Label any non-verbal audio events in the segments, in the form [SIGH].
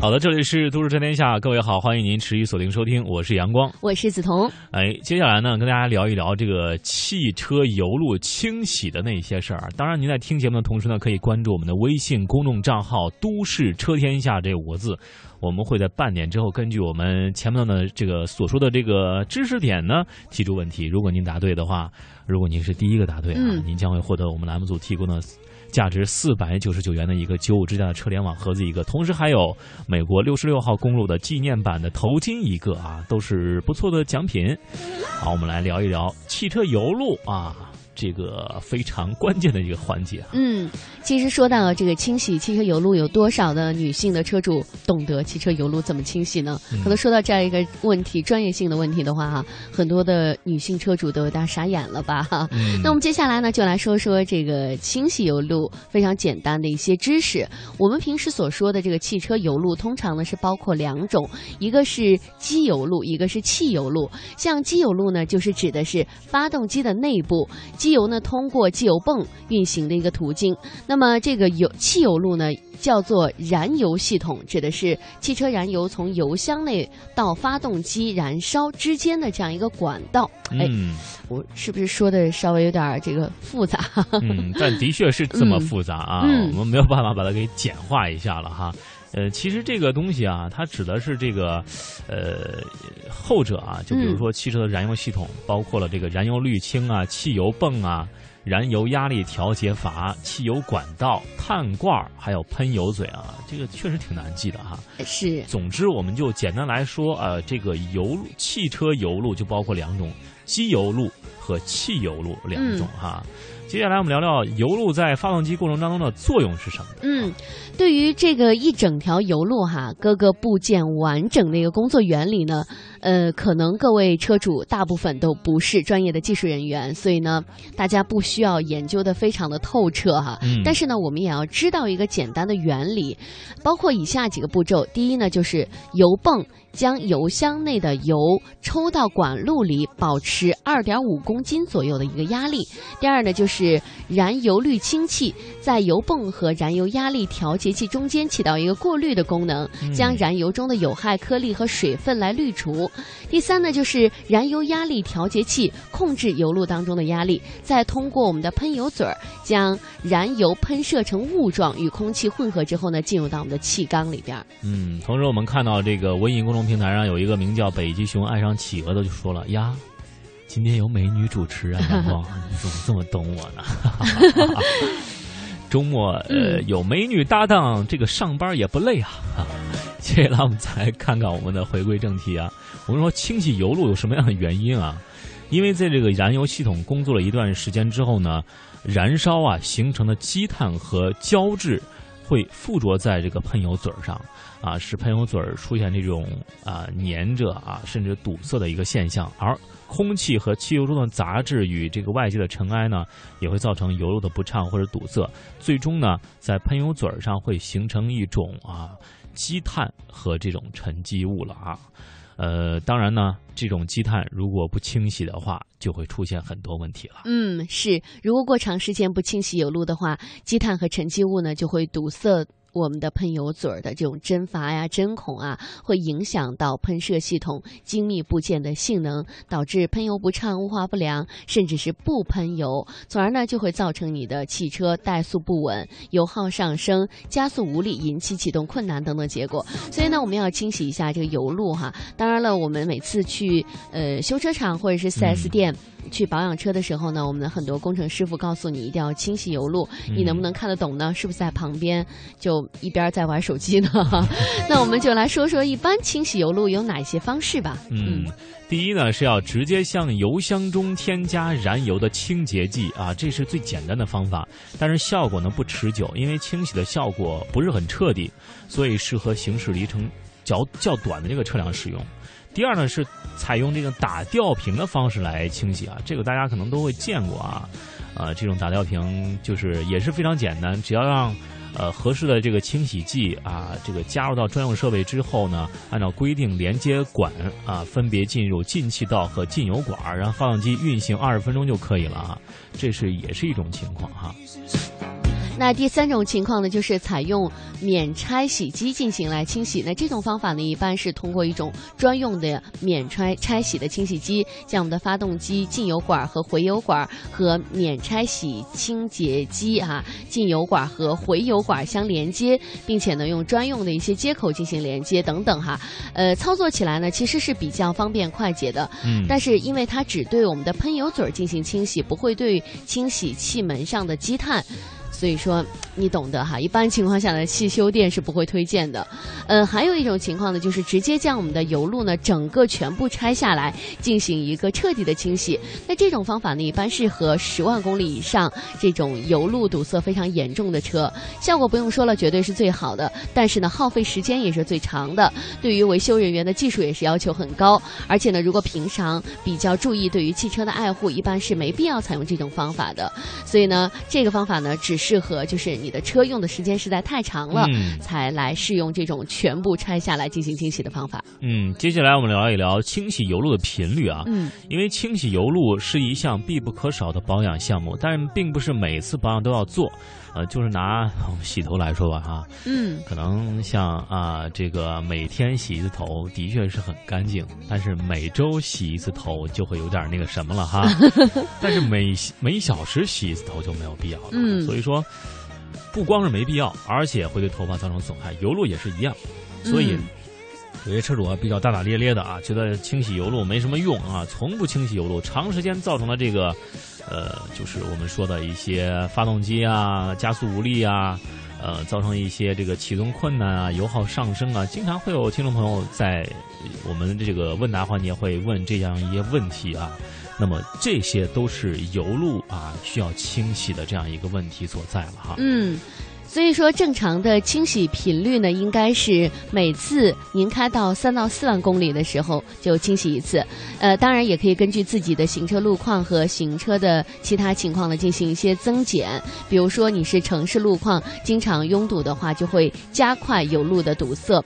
好的，这里是都市真天下，各位好，欢迎您持续锁定收听，我是阳光。我是梓潼。哎，接下来呢，跟大家聊一聊这个汽车油路清洗的那些事儿。当然，您在听节目的同时呢，可以关注我们的微信公众账号“都市车天下”这五个字。我们会在半点之后，根据我们前面的这个所说的这个知识点呢，提出问题。如果您答对的话，如果您是第一个答对啊，嗯您将会获得我们栏目组提供的价值四百九十九元的一个九五之家的车联网盒子一个，同时还有美国六十六号公路的纪念版的头巾一个啊，都是不错的奖品。好，我们来聊一聊汽车油路啊，这个非常关键的一个环节。嗯，其实说到这个清洗汽车油路，有多少的女性的车主懂得汽车油路怎么清洗呢？嗯可能说到这样一个问题，专业性的问题的话，哈，很多的女性车主都有点傻眼了吧？哈。嗯那我们接下来呢，就来说说这个清洗油路非常简单的一些知识。我们平时所说的这个汽车油路，通常呢是包括两种，一个是机油路，一个是汽油路。像机油路呢，就是指的是发动机的内部，机油呢通过汽油泵运行的一个途径。那么这个油汽油路呢，叫做燃油系统，指的是汽车燃油从油箱内到发动机燃烧之间的这样一个管道。哎，嗯我是不是说的稍微有点这个复杂？嗯，但的确是这么复杂啊，嗯我们没有办法把它给简化一下了哈。呃，其实这个东西啊，它指的是这个，呃，后者啊，就比如说汽车的燃油系统，包括了这个燃油滤清啊、汽油泵啊、燃油压力调节阀、汽油管道、碳罐儿，还有喷油嘴啊，这个确实挺难记的哈。是，总之，我们就简单来说，呃，这个油路汽车油路就包括两种，机油路和汽油路两种哈。接下来我们聊聊油路在发动机过程当中的作用是什么的。嗯，对于这个一整条油路哈，各个部件完整的一个工作原理呢，呃，可能各位车主大部分都不是专业的技术人员，所以呢，大家不需要研究的非常的透彻哈。嗯但是呢，我们也要知道一个简单的原理，包括以下几个步骤。第一呢，就是油泵将油箱内的油抽到管路里，保持二点五公斤左右的一个压力。第二呢，就是燃油滤清器在油泵和燃油压力调节器中间起到一个过滤的功能，将燃油中的有害颗粒和水分来滤除。第三呢，就是燃油压力调节器控制油路当中的压力，再通过我们的喷油嘴儿将燃油喷射成雾状，与空气混合之后呢，进入到我们的气缸里边。嗯，同时我们看到这个微信公众平台上有一个名叫“北极熊爱上企鹅”的就说了呀。今天有美女主持啊，阳光，[LAUGHS] 你怎么这么懂我呢？[LAUGHS] 周末呃嗯有美女搭档，这个上班也不累啊。接接下来我们再来看看我们的回归正题啊。我们说清洗油路有什么样的原因啊？因为在这个燃油系统工作了一段时间之后呢，燃烧啊形成的积碳和胶质会附着在这个喷油嘴儿上，啊，使喷油嘴儿出现这种啊粘着啊甚至堵塞的一个现象，而空气和汽油中的杂质与这个外界的尘埃呢，也会造成油路的不畅或者堵塞，最终呢，在喷油嘴儿上会形成一种啊积碳和这种沉积物了啊。呃，当然呢，这种积碳如果不清洗的话，就会出现很多问题了。嗯，是。如果过长时间不清洗油路的话，积碳和沉积物呢就会堵塞我们的喷油嘴儿的这种针阀呀、针孔啊，会影响到喷射系统精密部件的性能，导致喷油不畅、雾化不良，甚至是不喷油，从而呢就会造成你的汽车怠速不稳、油耗上升、加速无力，引起启动困难等等结果。所以呢，我们要清洗一下这个油路哈。当然了，我们每次去呃修车厂或者是 4S 嗯店。去保养车的时候呢，我们的很多工程师傅告诉你一定要清洗油路，你能不能看得懂呢？是不是在旁边就一边在玩手机呢？[LAUGHS] 那我们就来说说一般清洗油路有哪些方式吧。嗯，第一呢是要直接向油箱中添加燃油的清洁剂啊，这是最简单的方法，但是效果呢不持久，因为清洗的效果不是很彻底，所以适合行驶里程较较短的这个车辆使用。第二呢是采用这个打吊瓶的方式来清洗啊，这个大家可能都会见过啊。呃，这种打吊瓶就是也是非常简单，只要让呃合适的这个清洗剂啊，这个加入到专用设备之后呢，按照规定连接管啊，分别进入进气道和进油管，然后发动机运行二十分钟就可以了啊。这是也是一种情况哈。那第三种情况呢，就是采用免拆洗机进行来清洗。那这种方法呢，一般是通过一种专用的免拆拆洗的清洗机，将我们的发动机进油管和回油管和免拆洗清洁机啊进油管和回油管相连接，并且呢用专用的一些接口进行连接等等哈。呃，操作起来呢其实是比较方便快捷的。嗯，但是因为它只对我们的喷油嘴儿进行清洗，不会对清洗气门上的积碳。所以说，你懂得哈。一般情况下呢，汽修店是不会推荐的。呃，还有一种情况呢，就是直接将我们的油路呢整个全部拆下来，进行一个彻底的清洗。那这种方法呢，一般适合十万公里以上这种油路堵塞非常严重的车，效果不用说了，绝对是最好的。但是呢，耗费时间也是最长的。对于维修人员的技术也是要求很高。而且呢，如果平常比较注意对于汽车的爱护，一般是没必要采用这种方法的。所以呢，这个方法呢，只适合就是你的车用的时间实在太长了，嗯才来试用这种全部拆下来进行清洗的方法。嗯，接下来我们聊一聊清洗油路的频率啊。嗯，因为清洗油路是一项必不可少的保养项目，但并不是每次保养都要做。呃，就是拿我 [LAUGHS] 们洗头来说吧，哈，嗯，可能像啊，这个每天洗一次头的确是很干净，但是每周洗一次头就会有点那个什么了哈。[LAUGHS] 但是每每小时洗一次头就没有必要了。嗯所以说不光是没必要，而且会对头发造成损害。油路也是一样，所以。嗯有些车主啊比较大大咧咧的啊，觉得清洗油路没什么用啊，从不清洗油路，长时间造成了这个，呃，就是我们说的一些发动机啊加速无力啊，呃，造成一些这个启动困难啊、油耗上升啊，经常会有听众朋友在我们这个问答环节会问这样一些问题啊。那么这些都是油路啊需要清洗的这样一个问题所在了哈。嗯。所以说，正常的清洗频率呢，应该是每次您开到三到四万公里的时候就清洗一次。呃，当然也可以根据自己的行车路况和行车的其他情况呢进行一些增减。比如说你是城市路况经常拥堵的话，就会加快油路的堵塞。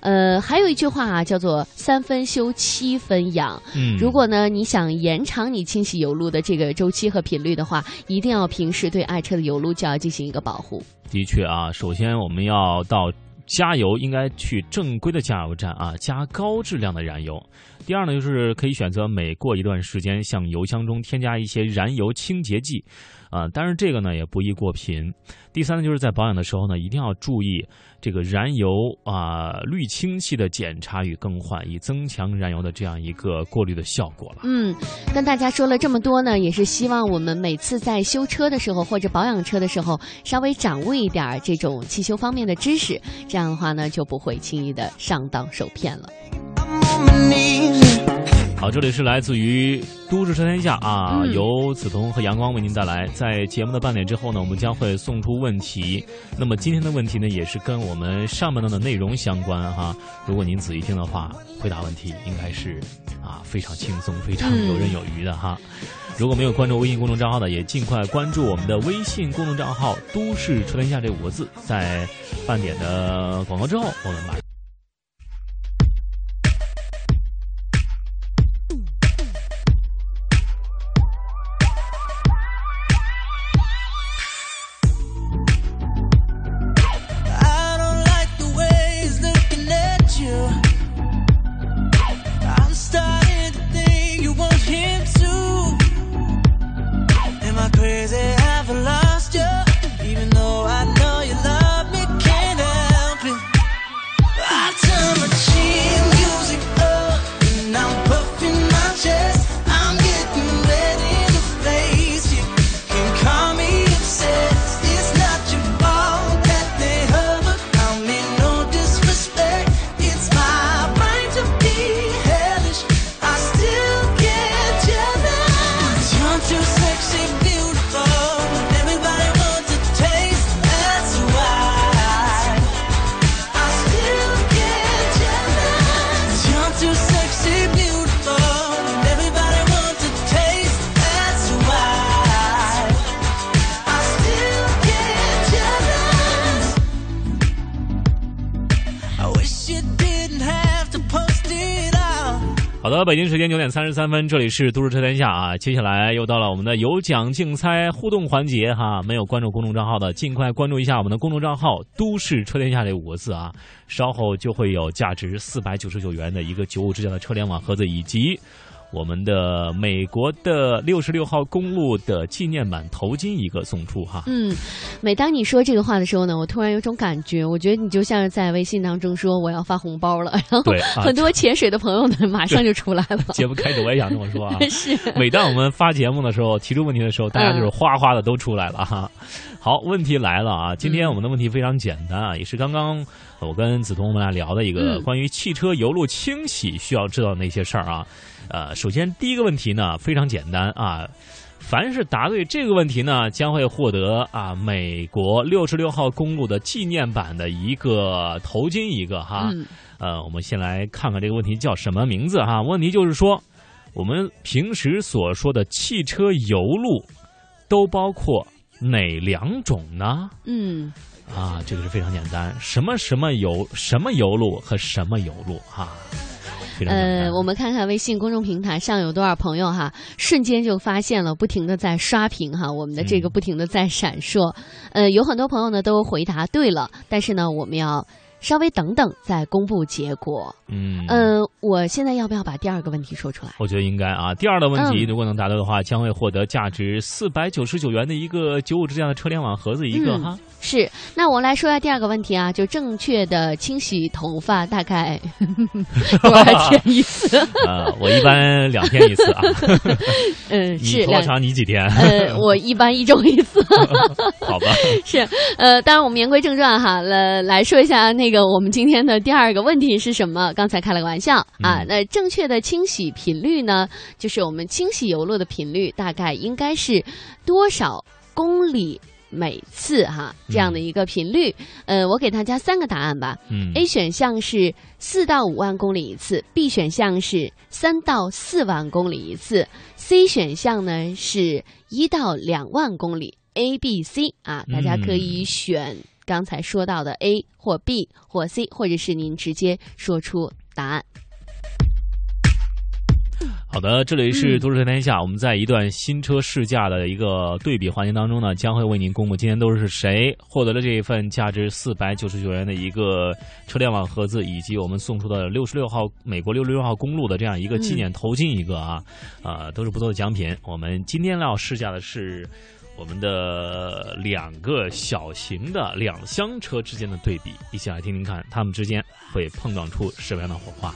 呃，还有一句话啊，叫做“三分修，七分养”。嗯，如果呢，你想延长你清洗油路的这个周期和频率的话，一定要平时对爱车的油路就要进行一个保护。的确啊，首先我们要到加油，应该去正规的加油站啊，加高质量的燃油。第二呢，就是可以选择每过一段时间向油箱中添加一些燃油清洁剂，啊，但是这个呢也不宜过频。第三呢，就是在保养的时候呢，一定要注意这个燃油啊滤清器的检查与更换，以增强燃油的这样一个过滤的效果了。嗯，跟大家说了这么多呢，也是希望我们每次在修车的时候或者保养车的时候，稍微掌握一点儿这种汽修方面的知识，这样的话呢，就不会轻易的上当受骗了。I'm on my knees. 好，这里是来自于都市车天下啊，嗯由梓潼和阳光为您带来。在节目的半点之后呢，我们将会送出问题。那么今天的问题呢，也是跟我们上半段的内容相关哈。如果您仔细听的话，回答问题应该是啊非常轻松、非常游刃有余的哈。如果没有关注微信公众账号的，也尽快关注我们的微信公众账号“都市车天下”这五个字。在半点的广告之后，我们马上。的，北京时间九点三十三分，这里是都市车天下啊。接下来又到了我们的有奖竞猜互动环节哈。没有关注公众账号的，尽快关注一下我们的公众账号“都市车天下”这五个字啊。稍后就会有价值四百九十九元的一个九五之家的车联网盒子，以及我们的美国的六十六号公路的纪念版头巾一个送出哈。嗯，每当你说这个话的时候呢，我突然有种感觉，我觉得你就像是在微信当中说我要发红包了，然后 [LAUGHS] 很多潜水的朋友呢马上就出来了。节目开始我也想这么说啊。是，[LAUGHS] [LAUGHS] 每当我们发节目的时候，提出问题的时候，大家就是哗哗的都出来了哈。好，问题来了啊！今天我们的问题非常简单啊，也是刚刚我跟梓潼我们俩聊的一个嗯关于汽车油路清洗需要知道那些事儿啊。呃，首先第一个问题呢非常简单啊，凡是答对这个问题呢，将会获得啊美国六十六号公路的纪念版的一个头巾一个哈。嗯呃，我们先来看看这个问题叫什么名字哈？问题就是说，我们平时所说的汽车油路都包括哪两种呢？嗯，啊，这个是非常简单，什么什么油，什么油路和什么油路哈，非常简单。呃，我们看看微信公众平台上有多少朋友哈，瞬间就发现了，不停的在刷屏哈，我们的这个嗯不停的在闪烁。呃，有很多朋友呢都回答对了，但是呢，我们要稍微等等再公布结果。嗯呃，我现在要不要把第二个问题说出来？我觉得应该啊。第二个问题，嗯如果能答对的话，将会获得价值四百九十九元的一个九五之家的车联网盒子一个嗯哈。是，那我来说一下第二个问题啊，就正确的清洗头发大概 [LAUGHS] 多少天一次？[LAUGHS] 呃，我一般两天一次啊，[LAUGHS] 嗯，你是头发两。长你几天？呃，我一般一周一次，好吧。是，呃，当然我们言归正传哈，来来说一下那个我们今天的第二个问题是什么？刚才开了个玩笑啊，嗯那正确的清洗频率呢，就是我们清洗油路的频率大概应该是多少公里每次哈这样的一个频率？呃，我给大家三个答案吧。嗯 A 选项是四到五万公里一次，B 选项是三到四万公里一次，C 选项呢是一到两万公里。A、B、C 啊，大家可以选刚才说到的 A 或 B 或 C，或者是您直接说出答案。好的，这里是嗯都市车天下。我们在一段新车试驾的一个对比环节当中呢，将会为您公布今天都是谁获得了这一份价值四百九十九元的一个车联网盒子，以及我们送出的六十六号美国六十六号公路的这样一个纪念头巾一个啊，啊、都是不错的奖品。我们今天要试驾的是。我们的两个小型的两厢车之间的对比，一起来听听看，它们之间会碰撞出什么样的火花。